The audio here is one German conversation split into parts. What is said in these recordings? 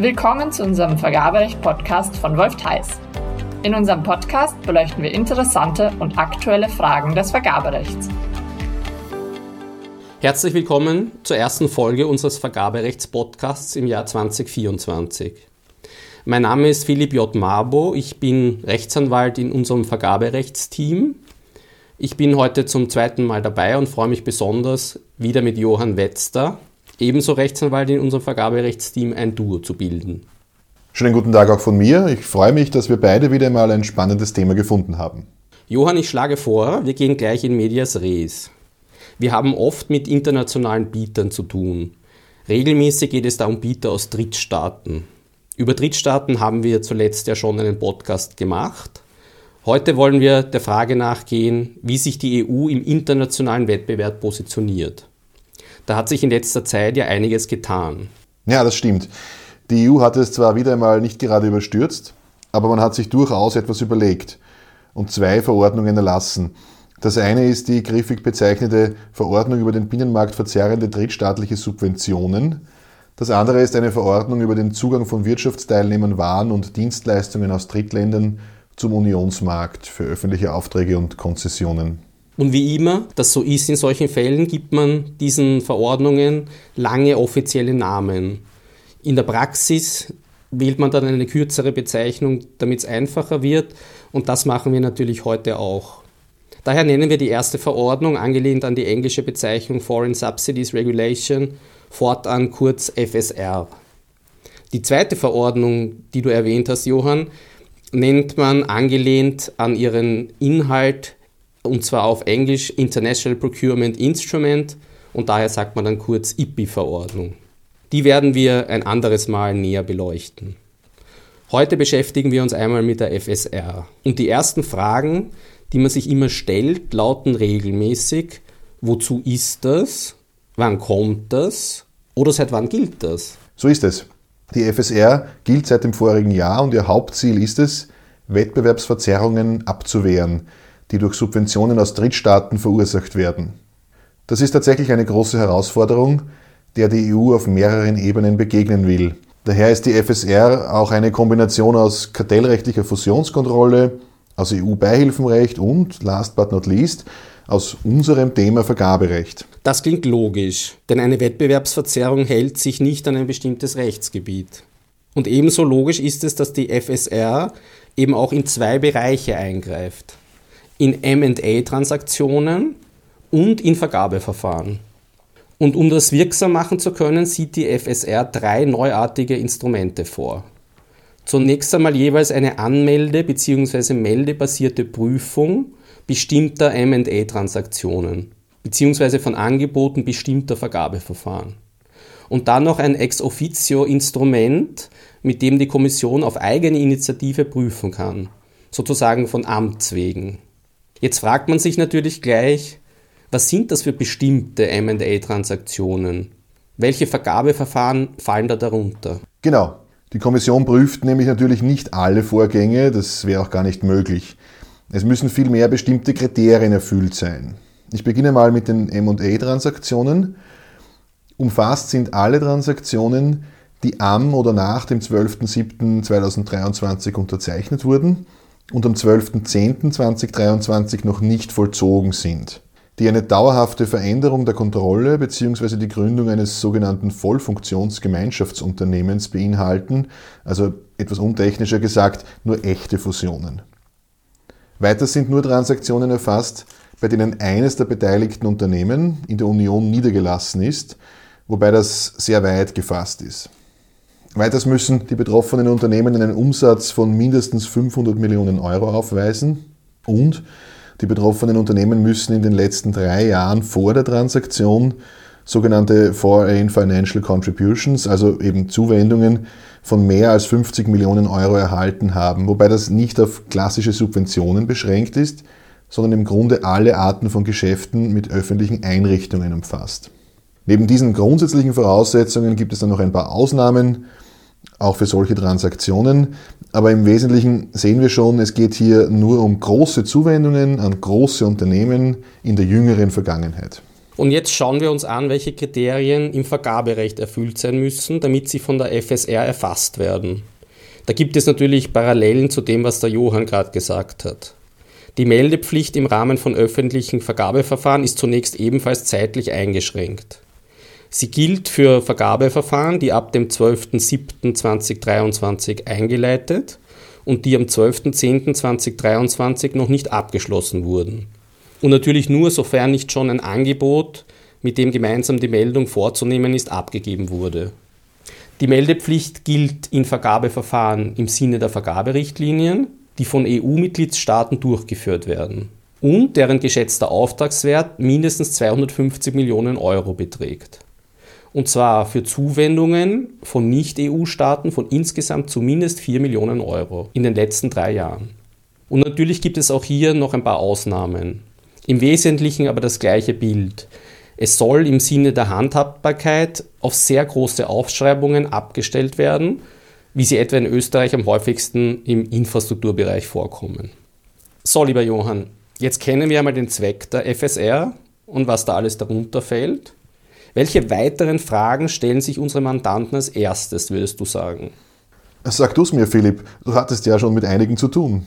Willkommen zu unserem Vergaberecht-Podcast von Wolf Theiss. In unserem Podcast beleuchten wir interessante und aktuelle Fragen des Vergaberechts. Herzlich willkommen zur ersten Folge unseres Vergaberechts-Podcasts im Jahr 2024. Mein Name ist Philipp J. Marbo, ich bin Rechtsanwalt in unserem Vergaberechtsteam. Ich bin heute zum zweiten Mal dabei und freue mich besonders, wieder mit Johann Wetzter, ebenso Rechtsanwalt in unserem Vergaberechtsteam, ein Duo zu bilden. Schönen guten Tag auch von mir. Ich freue mich, dass wir beide wieder mal ein spannendes Thema gefunden haben. Johann, ich schlage vor, wir gehen gleich in Medias Res. Wir haben oft mit internationalen Bietern zu tun. Regelmäßig geht es da um Bieter aus Drittstaaten. Über Drittstaaten haben wir zuletzt ja schon einen Podcast gemacht. Heute wollen wir der Frage nachgehen, wie sich die EU im internationalen Wettbewerb positioniert. Da hat sich in letzter Zeit ja einiges getan. Ja, das stimmt. Die EU hat es zwar wieder einmal nicht gerade überstürzt, aber man hat sich durchaus etwas überlegt und zwei Verordnungen erlassen. Das eine ist die griffig bezeichnete Verordnung über den Binnenmarkt verzerrende drittstaatliche Subventionen. Das andere ist eine Verordnung über den Zugang von Wirtschaftsteilnehmern, Waren und Dienstleistungen aus Drittländern zum Unionsmarkt für öffentliche Aufträge und Konzessionen. Und wie immer, das so ist in solchen Fällen, gibt man diesen Verordnungen lange offizielle Namen. In der Praxis wählt man dann eine kürzere Bezeichnung, damit es einfacher wird. Und das machen wir natürlich heute auch. Daher nennen wir die erste Verordnung, angelehnt an die englische Bezeichnung Foreign Subsidies Regulation, fortan kurz FSR. Die zweite Verordnung, die du erwähnt hast, Johann, nennt man angelehnt an ihren Inhalt und zwar auf Englisch International Procurement Instrument und daher sagt man dann kurz IPI-Verordnung. Die werden wir ein anderes Mal näher beleuchten. Heute beschäftigen wir uns einmal mit der FSR. Und die ersten Fragen, die man sich immer stellt, lauten regelmäßig, wozu ist das? Wann kommt das? Oder seit wann gilt das? So ist es. Die FSR gilt seit dem vorigen Jahr und ihr Hauptziel ist es, Wettbewerbsverzerrungen abzuwehren die durch Subventionen aus Drittstaaten verursacht werden. Das ist tatsächlich eine große Herausforderung, der die EU auf mehreren Ebenen begegnen will. Daher ist die FSR auch eine Kombination aus kartellrechtlicher Fusionskontrolle, aus EU-Beihilfenrecht und, last but not least, aus unserem Thema Vergaberecht. Das klingt logisch, denn eine Wettbewerbsverzerrung hält sich nicht an ein bestimmtes Rechtsgebiet. Und ebenso logisch ist es, dass die FSR eben auch in zwei Bereiche eingreift in MA-Transaktionen und in Vergabeverfahren. Und um das wirksam machen zu können, sieht die FSR drei neuartige Instrumente vor. Zunächst einmal jeweils eine anmelde- bzw. meldebasierte Prüfung bestimmter MA-Transaktionen bzw. von Angeboten bestimmter Vergabeverfahren. Und dann noch ein Ex-Officio-Instrument, mit dem die Kommission auf eigene Initiative prüfen kann, sozusagen von Amts wegen. Jetzt fragt man sich natürlich gleich, was sind das für bestimmte MA-Transaktionen? Welche Vergabeverfahren fallen da darunter? Genau. Die Kommission prüft nämlich natürlich nicht alle Vorgänge, das wäre auch gar nicht möglich. Es müssen vielmehr bestimmte Kriterien erfüllt sein. Ich beginne mal mit den MA-Transaktionen. Umfasst sind alle Transaktionen, die am oder nach dem 12.07.2023 unterzeichnet wurden und am 12.10.2023 noch nicht vollzogen sind, die eine dauerhafte Veränderung der Kontrolle bzw. die Gründung eines sogenannten Vollfunktionsgemeinschaftsunternehmens beinhalten, also etwas untechnischer gesagt, nur echte Fusionen. Weiter sind nur Transaktionen erfasst, bei denen eines der beteiligten Unternehmen in der Union niedergelassen ist, wobei das sehr weit gefasst ist. Weiters müssen die betroffenen Unternehmen einen Umsatz von mindestens 500 Millionen Euro aufweisen. Und die betroffenen Unternehmen müssen in den letzten drei Jahren vor der Transaktion sogenannte Foreign Financial Contributions, also eben Zuwendungen von mehr als 50 Millionen Euro erhalten haben, wobei das nicht auf klassische Subventionen beschränkt ist, sondern im Grunde alle Arten von Geschäften mit öffentlichen Einrichtungen umfasst. Neben diesen grundsätzlichen Voraussetzungen gibt es dann noch ein paar Ausnahmen, auch für solche Transaktionen. Aber im Wesentlichen sehen wir schon, es geht hier nur um große Zuwendungen an große Unternehmen in der jüngeren Vergangenheit. Und jetzt schauen wir uns an, welche Kriterien im Vergaberecht erfüllt sein müssen, damit sie von der FSR erfasst werden. Da gibt es natürlich Parallelen zu dem, was der Johann gerade gesagt hat. Die Meldepflicht im Rahmen von öffentlichen Vergabeverfahren ist zunächst ebenfalls zeitlich eingeschränkt. Sie gilt für Vergabeverfahren, die ab dem 12.07.2023 eingeleitet und die am 12.10.2023 noch nicht abgeschlossen wurden. Und natürlich nur, sofern nicht schon ein Angebot, mit dem gemeinsam die Meldung vorzunehmen ist, abgegeben wurde. Die Meldepflicht gilt in Vergabeverfahren im Sinne der Vergaberichtlinien die von EU-Mitgliedstaaten durchgeführt werden und deren geschätzter Auftragswert mindestens 250 Millionen Euro beträgt. Und zwar für Zuwendungen von Nicht-EU-Staaten von insgesamt zumindest 4 Millionen Euro in den letzten drei Jahren. Und natürlich gibt es auch hier noch ein paar Ausnahmen. Im Wesentlichen aber das gleiche Bild. Es soll im Sinne der Handhabbarkeit auf sehr große Aufschreibungen abgestellt werden wie sie etwa in Österreich am häufigsten im Infrastrukturbereich vorkommen. So, lieber Johann, jetzt kennen wir einmal den Zweck der FSR und was da alles darunter fällt. Welche weiteren Fragen stellen sich unsere Mandanten als erstes, würdest du sagen? Sag du es mir, Philipp. Du hattest ja schon mit einigen zu tun.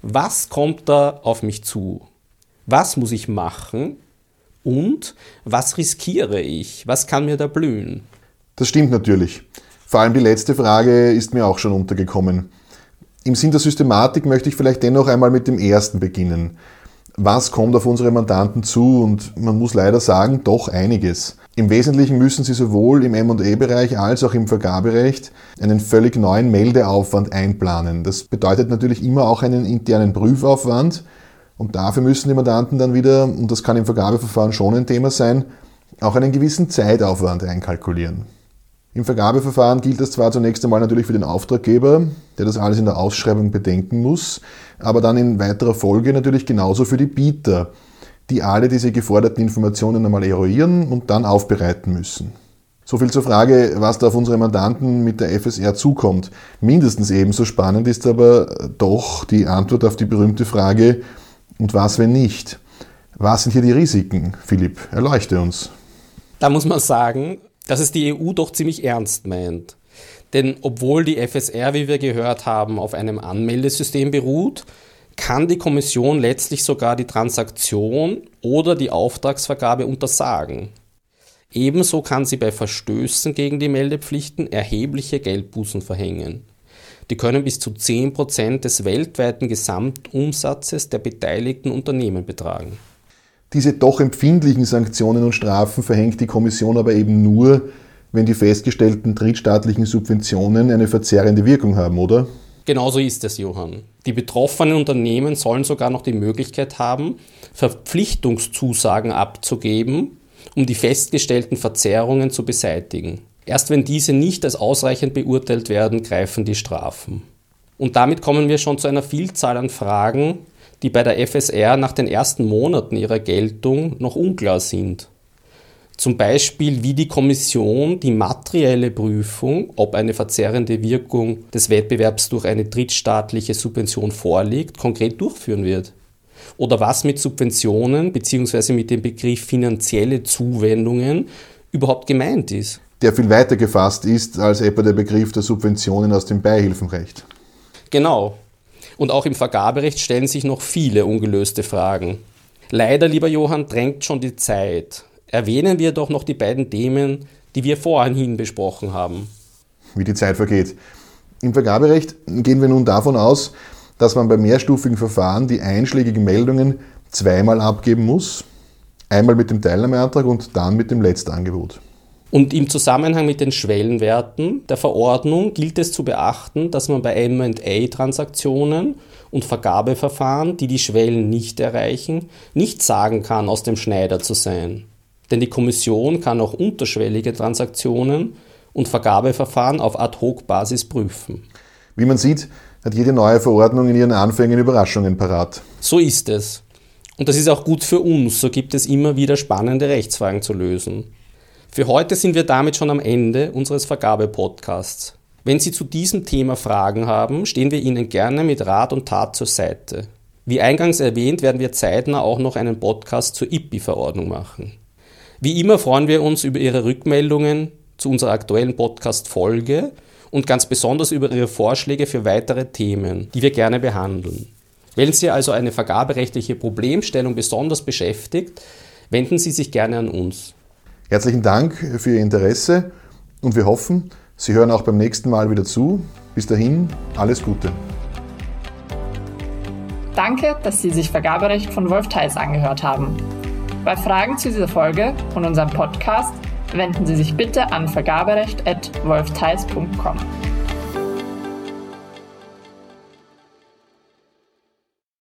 Was kommt da auf mich zu? Was muss ich machen? Und was riskiere ich? Was kann mir da blühen? Das stimmt natürlich. Vor allem die letzte Frage ist mir auch schon untergekommen. Im Sinn der Systematik möchte ich vielleicht dennoch einmal mit dem ersten beginnen. Was kommt auf unsere Mandanten zu? Und man muss leider sagen, doch einiges. Im Wesentlichen müssen sie sowohl im M&E-Bereich als auch im Vergaberecht einen völlig neuen Meldeaufwand einplanen. Das bedeutet natürlich immer auch einen internen Prüfaufwand. Und dafür müssen die Mandanten dann wieder, und das kann im Vergabeverfahren schon ein Thema sein, auch einen gewissen Zeitaufwand einkalkulieren. Im Vergabeverfahren gilt das zwar zunächst einmal natürlich für den Auftraggeber, der das alles in der Ausschreibung bedenken muss, aber dann in weiterer Folge natürlich genauso für die Bieter, die alle diese geforderten Informationen einmal eruieren und dann aufbereiten müssen. So viel zur Frage, was da auf unsere Mandanten mit der FSR zukommt. Mindestens ebenso spannend ist aber doch die Antwort auf die berühmte Frage, und was wenn nicht? Was sind hier die Risiken? Philipp, erleuchte uns. Da muss man sagen, dass es die EU doch ziemlich ernst meint. Denn obwohl die FSR, wie wir gehört haben, auf einem Anmeldesystem beruht, kann die Kommission letztlich sogar die Transaktion oder die Auftragsvergabe untersagen. Ebenso kann sie bei Verstößen gegen die Meldepflichten erhebliche Geldbußen verhängen. Die können bis zu 10% des weltweiten Gesamtumsatzes der beteiligten Unternehmen betragen. Diese doch empfindlichen Sanktionen und Strafen verhängt die Kommission aber eben nur, wenn die festgestellten drittstaatlichen Subventionen eine verzerrende Wirkung haben, oder? Genauso ist es, Johann. Die betroffenen Unternehmen sollen sogar noch die Möglichkeit haben, Verpflichtungszusagen abzugeben, um die festgestellten Verzerrungen zu beseitigen. Erst wenn diese nicht als ausreichend beurteilt werden, greifen die Strafen. Und damit kommen wir schon zu einer Vielzahl an Fragen, die bei der FSR nach den ersten Monaten ihrer Geltung noch unklar sind. Zum Beispiel, wie die Kommission die materielle Prüfung, ob eine verzerrende Wirkung des Wettbewerbs durch eine drittstaatliche Subvention vorliegt, konkret durchführen wird. Oder was mit Subventionen bzw. mit dem Begriff finanzielle Zuwendungen überhaupt gemeint ist. Der viel weiter gefasst ist als etwa der Begriff der Subventionen aus dem Beihilfenrecht. Genau, und auch im Vergaberecht stellen sich noch viele ungelöste Fragen. Leider, lieber Johann, drängt schon die Zeit. Erwähnen wir doch noch die beiden Themen, die wir vorhin besprochen haben. Wie die Zeit vergeht. Im Vergaberecht gehen wir nun davon aus, dass man bei mehrstufigen Verfahren die einschlägigen Meldungen zweimal abgeben muss. Einmal mit dem Teilnahmeantrag und dann mit dem Letztangebot. Und im Zusammenhang mit den Schwellenwerten der Verordnung gilt es zu beachten, dass man bei MA-Transaktionen und Vergabeverfahren, die die Schwellen nicht erreichen, nicht sagen kann, aus dem Schneider zu sein. Denn die Kommission kann auch unterschwellige Transaktionen und Vergabeverfahren auf Ad-Hoc-Basis prüfen. Wie man sieht, hat jede neue Verordnung in ihren Anfängen Überraschungen parat. So ist es. Und das ist auch gut für uns, so gibt es immer wieder spannende Rechtsfragen zu lösen. Für heute sind wir damit schon am Ende unseres Vergabepodcasts. Wenn Sie zu diesem Thema Fragen haben, stehen wir Ihnen gerne mit Rat und Tat zur Seite. Wie eingangs erwähnt, werden wir zeitnah auch noch einen Podcast zur IPI-Verordnung machen. Wie immer freuen wir uns über Ihre Rückmeldungen zu unserer aktuellen Podcast-Folge und ganz besonders über Ihre Vorschläge für weitere Themen, die wir gerne behandeln. Wenn Sie also eine vergaberechtliche Problemstellung besonders beschäftigt, wenden Sie sich gerne an uns. Herzlichen Dank für Ihr Interesse und wir hoffen, Sie hören auch beim nächsten Mal wieder zu. Bis dahin, alles Gute. Danke, dass Sie sich Vergaberecht von Wolf Theis angehört haben. Bei Fragen zu dieser Folge und unserem Podcast wenden Sie sich bitte an vergaberecht.wolftheis.com.